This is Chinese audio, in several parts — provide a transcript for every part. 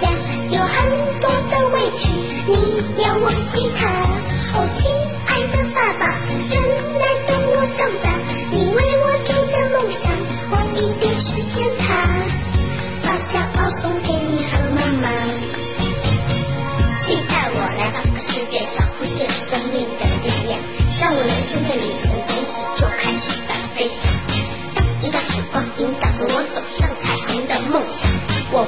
家，有很多的委屈，你要忘记它。哦，亲爱的爸爸，真难等我长大，你为我筑的梦想，我一定实现它。把骄傲送给你和妈妈，期待我来到这个世界上，谱写生命的力量，让我人生的旅程从此就开始在飞翔。当一道曙光引导着我走上彩虹的梦想，我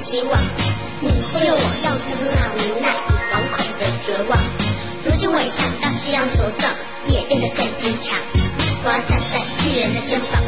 希望。你忽悠我，要成那无奈与惶恐的绝望。如今我也想到夕阳茁壮，也变得更坚强。我要站在巨人的肩膀，